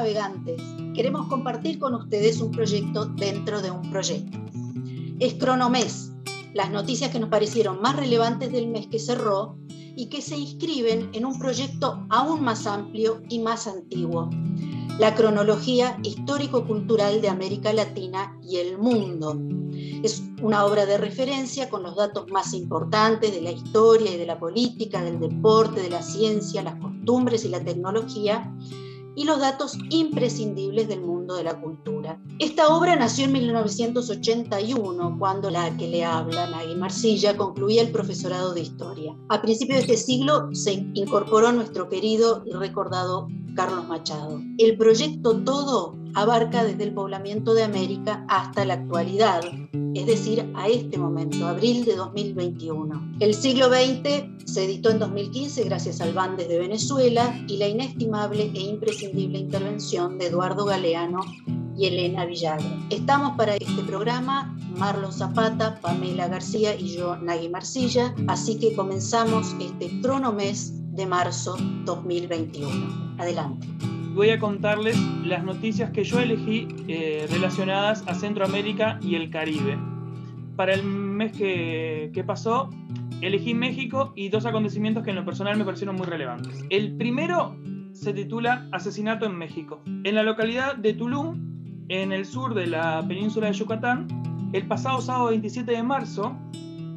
navegantes. Queremos compartir con ustedes un proyecto dentro de un proyecto. Es Cronomés, las noticias que nos parecieron más relevantes del mes que cerró y que se inscriben en un proyecto aún más amplio y más antiguo, la cronología histórico-cultural de América Latina y el mundo. Es una obra de referencia con los datos más importantes de la historia y de la política, del deporte, de la ciencia, las costumbres y la tecnología, y los datos imprescindibles del mundo de la cultura. Esta obra nació en 1981, cuando la que le habla, Nagui Marcilla, concluía el profesorado de historia. A principios de este siglo se incorporó nuestro querido y recordado Carlos Machado. El proyecto todo abarca desde el poblamiento de América hasta la actualidad, es decir, a este momento, abril de 2021. El siglo XX se editó en 2015 gracias al Bandes de Venezuela y la inestimable e imprescindible intervención de Eduardo Galeano y Elena Villagra. Estamos para este programa Marlon Zapata, Pamela García y yo, Nagui Marcilla, así que comenzamos este cronomés de marzo 2021. Adelante voy a contarles las noticias que yo elegí eh, relacionadas a Centroamérica y el Caribe. Para el mes que, que, pasó, elegí México y dos acontecimientos que en lo personal me parecieron muy relevantes. El primero se titula Asesinato en México. En la localidad de Tulum, en el sur de la península de Yucatán, el pasado sábado 27 de marzo,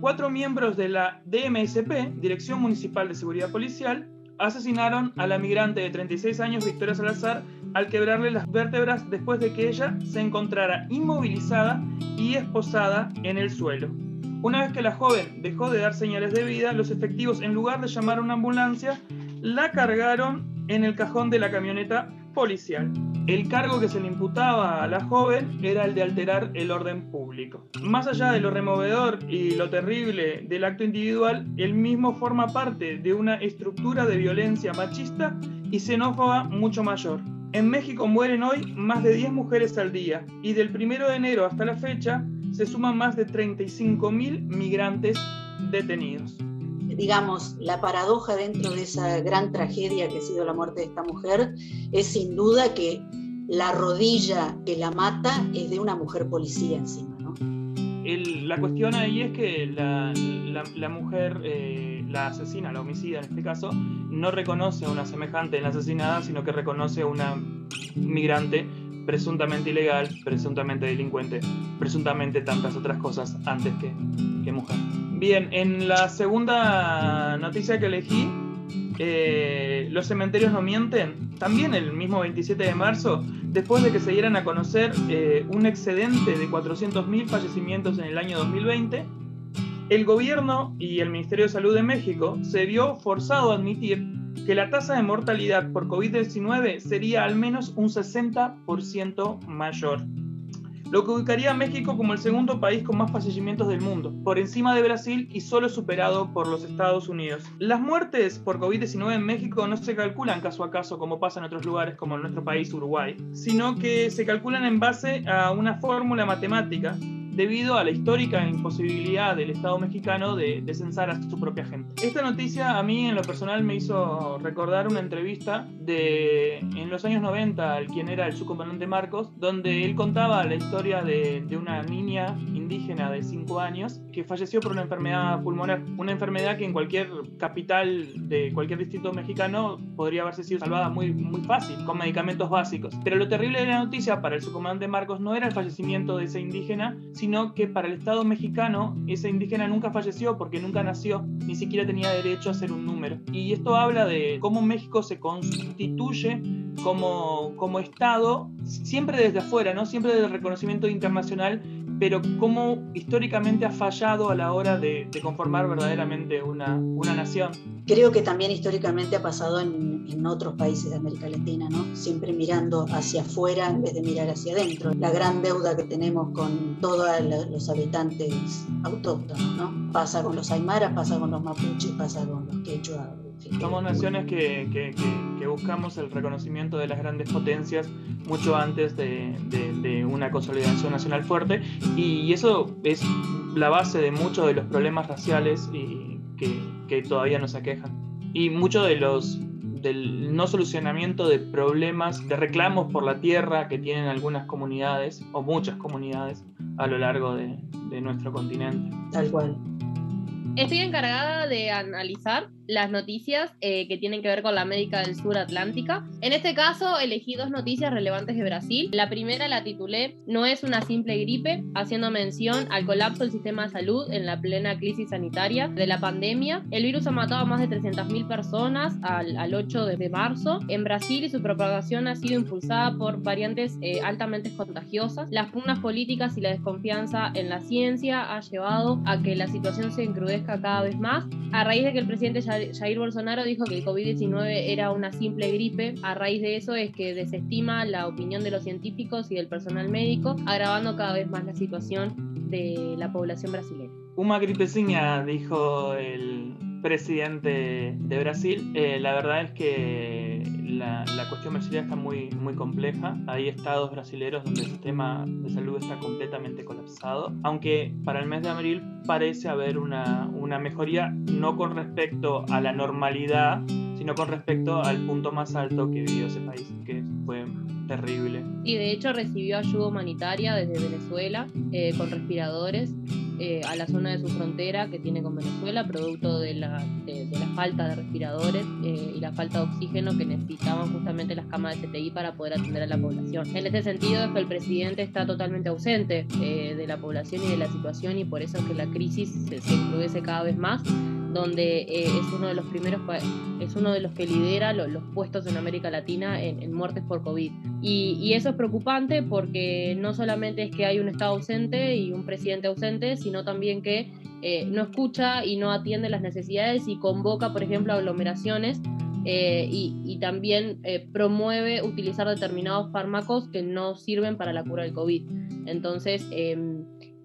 cuatro miembros de la DMSP, Dirección Municipal de Seguridad Policial, asesinaron a la migrante de 36 años Victoria Salazar al quebrarle las vértebras después de que ella se encontrara inmovilizada y esposada en el suelo. Una vez que la joven dejó de dar señales de vida, los efectivos, en lugar de llamar a una ambulancia, la cargaron en el cajón de la camioneta policial. El cargo que se le imputaba a la joven era el de alterar el orden público. Más allá de lo removedor y lo terrible del acto individual, el mismo forma parte de una estructura de violencia machista y xenófoba mucho mayor. En México mueren hoy más de 10 mujeres al día y del 1 de enero hasta la fecha se suman más de 35.000 migrantes detenidos digamos, la paradoja dentro de esa gran tragedia que ha sido la muerte de esta mujer es sin duda que la rodilla que la mata es de una mujer policía encima. la cuestión ahí es que la, mujer, eh, la asesina, la homicida en este caso, no reconoce a una semejante en la asesinada, sino que reconoce a una migrante presuntamente ilegal, presuntamente delincuente, presuntamente tantas otras cosas antes que mujer. Bien, en la segunda noticia que elegí, eh, los cementerios no mienten. También el mismo 27 de marzo, después de que se dieran a conocer eh, un excedente de 400.000 fallecimientos en el año 2020, el gobierno y el Ministerio de Salud de México se vio forzado a admitir que la tasa de mortalidad por COVID-19 sería al menos un 60% mayor lo que ubicaría a México como el segundo país con más fallecimientos del mundo, por encima de Brasil y solo superado por los Estados Unidos. Las muertes por COVID-19 en México no se calculan caso a caso como pasa en otros lugares como en nuestro país Uruguay, sino que se calculan en base a una fórmula matemática debido a la histórica imposibilidad del Estado mexicano de, censar a su propia gente. Esta noticia a mí en lo personal me hizo recordar una entrevista de en los años 90 al quien era el subcomandante Marcos, donde él contaba la historia de, de una niña indígena de 5 años que falleció por una enfermedad pulmonar, una enfermedad que en cualquier capital de cualquier distrito mexicano podría haberse sido salvada muy, muy fácil, con medicamentos básicos. Pero lo terrible de la noticia para el subcomandante Marcos no era el fallecimiento de esa indígena, sino que para el Estado mexicano esa indígena nunca falleció porque nunca nació, ni siquiera tenía derecho a ser un número. Y esto habla de cómo México se constituye como, como Estado, siempre desde afuera, ¿no? siempre desde el reconocimiento internacional pero cómo históricamente ha fallado a la hora de, conformar verdaderamente una, una, nación. Creo que también históricamente ha pasado en, en, otros países de América Latina, ¿no? siempre mirando hacia afuera en vez de mirar hacia adentro. La gran deuda que tenemos con todos los habitantes autóctonos, ¿no? pasa con los aymaras, pasa con los mapuches, pasa con los quechua. Somos naciones que, que, que, buscamos el reconocimiento de las grandes potencias mucho antes de, de, una consolidación nacional fuerte y eso es la base de muchos de los problemas raciales y que, todavía nos aquejan. Y muchos de los del no solucionamiento de problemas, de reclamos por la tierra que tienen algunas comunidades o muchas comunidades a lo largo de, de nuestro continente. Tal cual. Estoy encargada de analizar las noticias eh, que tienen que ver con la América del Sur Atlántica. En este caso, elegí dos noticias relevantes de Brasil. La primera la titulé No es una simple gripe, haciendo mención al colapso del sistema de salud en la plena crisis sanitaria de la pandemia. El virus ha matado a más de 300.000 personas al, al, 8 de marzo en Brasil y su propagación ha sido impulsada por variantes eh, altamente contagiosas. Las pugnas políticas y la desconfianza en la ciencia ha llevado a que la situación se encrudezca cada vez más. A raíz de que el presidente ya Jair Bolsonaro dijo que el COVID-19 era una simple gripe. A raíz de eso es que desestima la opinión de los científicos y del personal médico, agravando cada vez más la situación de la población brasileña. Una gripecinha, dijo el presidente de Brasil. Eh, la verdad es que la, la, cuestión brasileña está muy, muy compleja. Hay estados brasileños donde el sistema de salud está completamente colapsado, aunque para el mes de abril parece haber una, una mejoría, no con respecto a la normalidad, sino con respecto al punto más alto que vivió ese país, que fue terrible. Y de hecho recibió ayuda humanitaria desde Venezuela eh, con respiradores eh, a la zona de su frontera que tiene con Venezuela, producto de la, de, de la falta de respiradores eh, y la falta de oxígeno que necesitaban justamente las camas de CTI para poder atender a la población. En este sentido es que el presidente está totalmente ausente eh, de la población y de la situación y por eso es que la crisis se, se cada vez más donde eh, es uno de los primeros, es uno de los que lidera los, los puestos en América Latina en, en muertes por COVID. Y, y, eso es preocupante porque no solamente es que hay un Estado ausente y un presidente ausente, sino también que eh, no escucha y no atiende las necesidades y convoca, por ejemplo, aglomeraciones eh, y, y, también eh, promueve utilizar determinados fármacos que no sirven para la cura del COVID. Entonces, eh,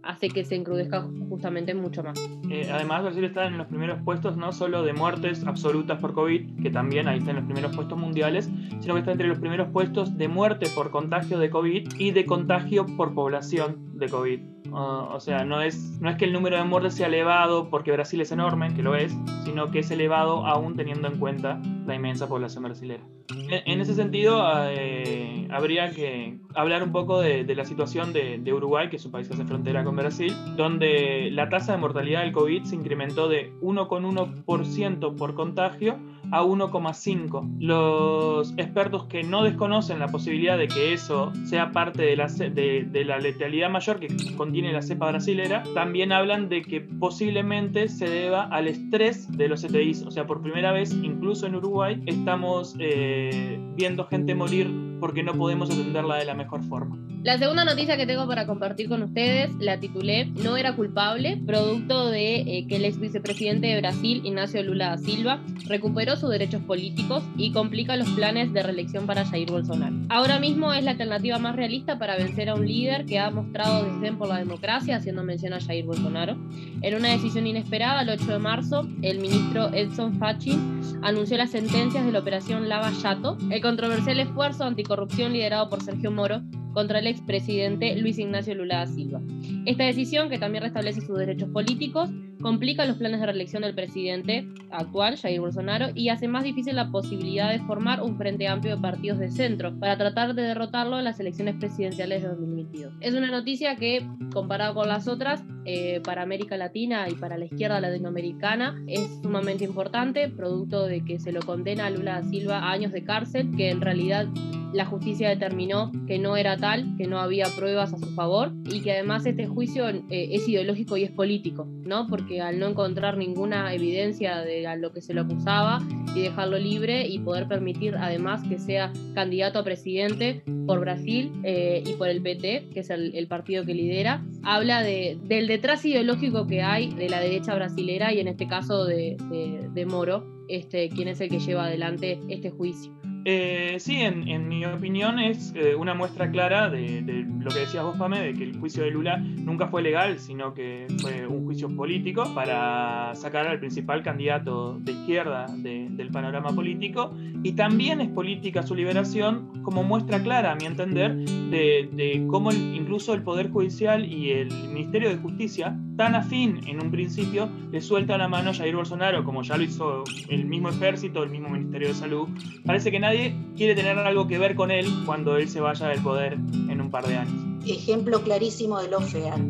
hace que se encrudezca justamente mucho más. Eh, además, Brasil está en los primeros puestos no solo de muertes absolutas por COVID, que también ahí está en los primeros puestos mundiales, sino que está entre los primeros puestos de muerte por contagio de COVID y de contagio por población de COVID. Uh, o sea, no es, no es que el número de muertes sea elevado porque Brasil es enorme, que lo es, sino que es elevado aún teniendo en cuenta la inmensa población brasileña. En, en, ese sentido, eh, habría que hablar un poco de, de la situación de, de, Uruguay, que es un país que hace frontera con Brasil, donde la tasa de mortalidad del COVID se incrementó de 1,1% por contagio a 1,5. Los expertos que no desconocen la posibilidad de que eso sea parte de la, de, la letalidad mayor que contiene la cepa brasilera, también hablan de que posiblemente se deba al estrés de los CTIs. O sea, por primera vez, incluso en Uruguay, estamos eh, viendo gente morir porque no podemos atenderla de la mejor forma. La segunda noticia que tengo para compartir con ustedes la titulé No era culpable, producto de eh, que el ex vicepresidente de Brasil, Ignacio Lula da Silva, recuperó sus derechos políticos y complica los planes de reelección para Jair Bolsonaro. Ahora mismo es la alternativa más realista para vencer a un líder que ha mostrado desdén por la democracia, haciendo mención a Jair Bolsonaro. En una decisión inesperada, el 8 de marzo, el ministro Edson Fachin anunció las sentencias de la operación Lava Yato, el controversial esfuerzo anticorrupción liderado por Sergio Moro contra el expresidente Luis Ignacio Lula da Silva. Esta decisión, que también restablece sus derechos políticos, complica los planes de reelección del presidente actual, Jair Bolsonaro, y hace más difícil la posibilidad de formar un frente amplio de partidos de centro para tratar de derrotarlo en las elecciones presidenciales de 2022. Es una noticia que, comparado con las otras, eh, para América Latina y para la izquierda latinoamericana es sumamente importante, producto de que se lo condena a Lula da Silva a años de cárcel, que en realidad la justicia determinó que no era tal, que no había pruebas a su favor y que además este juicio eh, es ideológico y es político, ¿no? Porque al no encontrar ninguna evidencia de a lo que se lo acusaba y dejarlo libre y poder permitir además que sea candidato a presidente por Brasil eh, y por el PT, que es el, el partido que lidera, habla de, del detrás ideológico que hay de la derecha brasilera y en este caso de, de, de Moro, este, quien es el que lleva adelante este juicio. Eh, sí, en, mi opinión es eh, una muestra clara de, lo que decías vos, Pame, de que el juicio de Lula nunca fue legal, sino que fue un juicio político para sacar al principal candidato de izquierda del panorama político. Y también es política su liberación como muestra clara, a mi entender, de, cómo incluso el Poder Judicial y el Ministerio de Justicia, tan afín en un principio, le suelta la mano a Jair Bolsonaro, como ya lo hizo el mismo ejército, el mismo Ministerio de Salud. Parece que nadie quiere tener algo que ver con él cuando él se vaya del poder en un par de años. Ejemplo clarísimo de lo feal.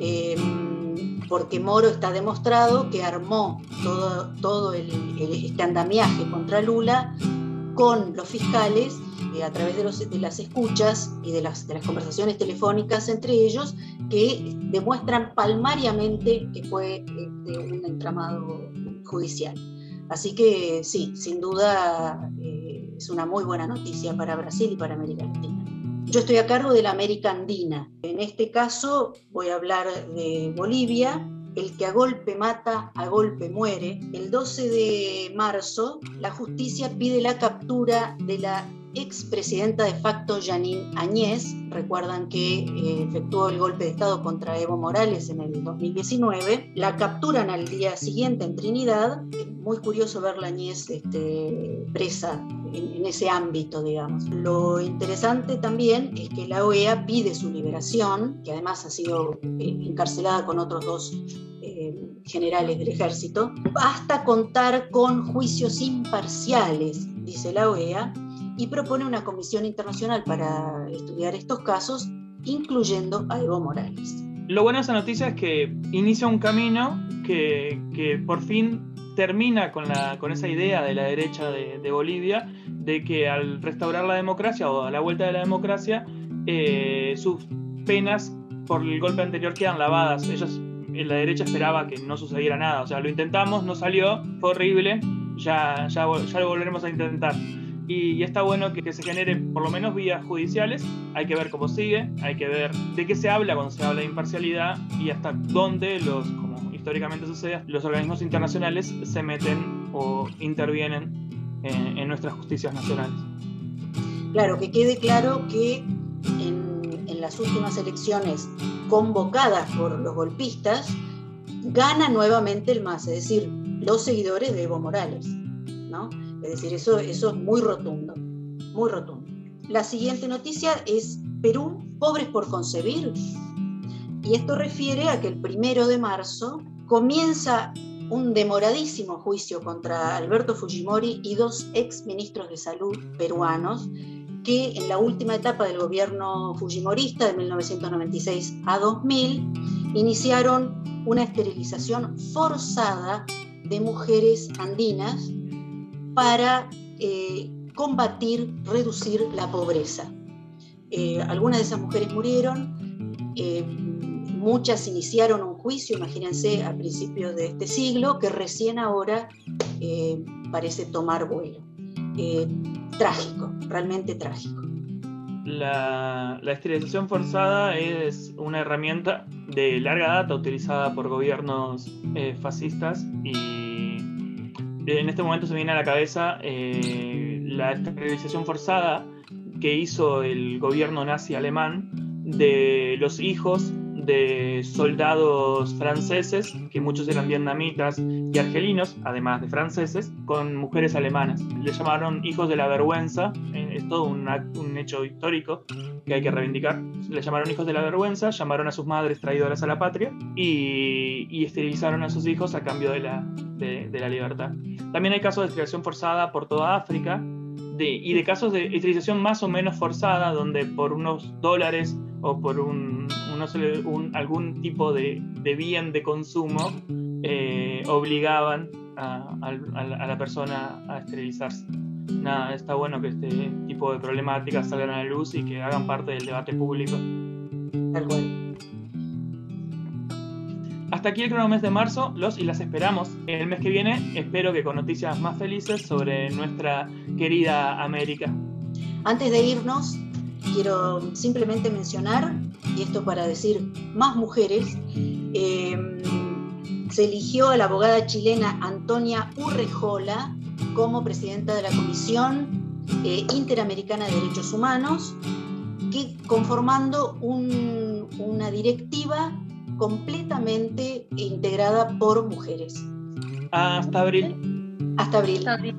Em, porque Moro está demostrado que armó todo, todo este andamiaje contra Lula con los fiscales eh, a través de, los, de, las escuchas y de las, de las conversaciones telefónicas entre ellos que demuestran palmariamente que fue este, un entramado judicial. Así que sí, sin duda eh, es una muy buena noticia para Brasil y para América Latina. Yo estoy a cargo de la América Andina. En este caso voy a hablar de Bolivia. El que a golpe mata, a golpe muere. El 12 de marzo, la justicia pide la captura de la expresidenta de facto Janine Añez, recuerdan que eh, efectuó el golpe de Estado contra Evo Morales en el 2019, la capturan al día siguiente en Trinidad, muy curioso ver la Añez este, presa en, ese ámbito, digamos. Lo interesante también es que la OEA pide su liberación, que además ha sido eh, encarcelada con otros dos eh, generales del ejército, basta contar con juicios imparciales, dice la OEA, y propone una comisión internacional para estudiar estos casos, incluyendo a Evo Morales. Lo bueno de esa noticia es que inicia un camino que, que por fin termina con, la, con esa idea de la derecha de, de, Bolivia de que al restaurar la democracia o a la vuelta de la democracia, eh, sus penas por el golpe anterior quedan lavadas. Ellos, en la derecha esperaba que no sucediera nada. O sea, lo intentamos, no salió, fue horrible, ya, ya, ya lo volveremos a intentar y, está bueno que, se genere por lo menos vías judiciales. Hay que ver cómo sigue, hay que ver de qué se habla cuando se habla de imparcialidad y hasta dónde los, como históricamente sucede, los organismos internacionales se meten o intervienen en, nuestras justicias nacionales. Claro, que quede claro que en, en las últimas elecciones convocadas por los golpistas, gana nuevamente el MAS, es decir, los seguidores de Evo Morales. ¿no? Es decir, eso, eso es muy rotundo, muy rotundo. La siguiente noticia es Perú, pobres por concebir. Y esto refiere a que el primero de marzo comienza un demoradísimo juicio contra Alberto Fujimori y dos ex ministros de salud peruanos que en la última etapa del gobierno fujimorista de 1996 a 2000 iniciaron una esterilización forzada de mujeres andinas para eh, combatir, reducir la pobreza. Eh, algunas de esas mujeres murieron, eh, muchas iniciaron un juicio, imagínense, a principios de este siglo, que recién ahora parece tomar vuelo. trágico, realmente trágico. La, la, esterilización forzada es una herramienta de larga data utilizada por gobiernos fascistas y en este momento se viene a la cabeza eh, la esterilización forzada que hizo el gobierno nazi alemán de los hijos de soldados franceses, que muchos eran vietnamitas y argelinos, además de franceses, con mujeres alemanas. Le llamaron hijos de la vergüenza, eh, es todo un, un hecho histórico que hay que reivindicar. Le llamaron hijos de la vergüenza, llamaron a sus madres traidoras a la patria y, y esterilizaron a sus hijos a cambio de la, de, la libertad. También hay casos de esterilización forzada por toda África, y de casos de esterilización más o menos forzada, donde por unos dólares o por un, algún tipo de, bien de consumo eh, obligaban a, la persona a esterilizarse. Nada, está bueno que este tipo de problemáticas salgan a la luz y que hagan parte del debate público. Tal cual. Hasta aquí el cronomes de marzo, los y las esperamos. El mes que viene espero que con noticias más felices sobre nuestra querida América. Antes de irnos, quiero simplemente mencionar, y esto para decir más mujeres, em, se eligió a la abogada chilena Antonia Urrejola como presidenta de la Comisión eh, Interamericana de Derechos Humanos, que conformando una directiva completamente integrada por mujeres. Hasta abril. Hasta abril.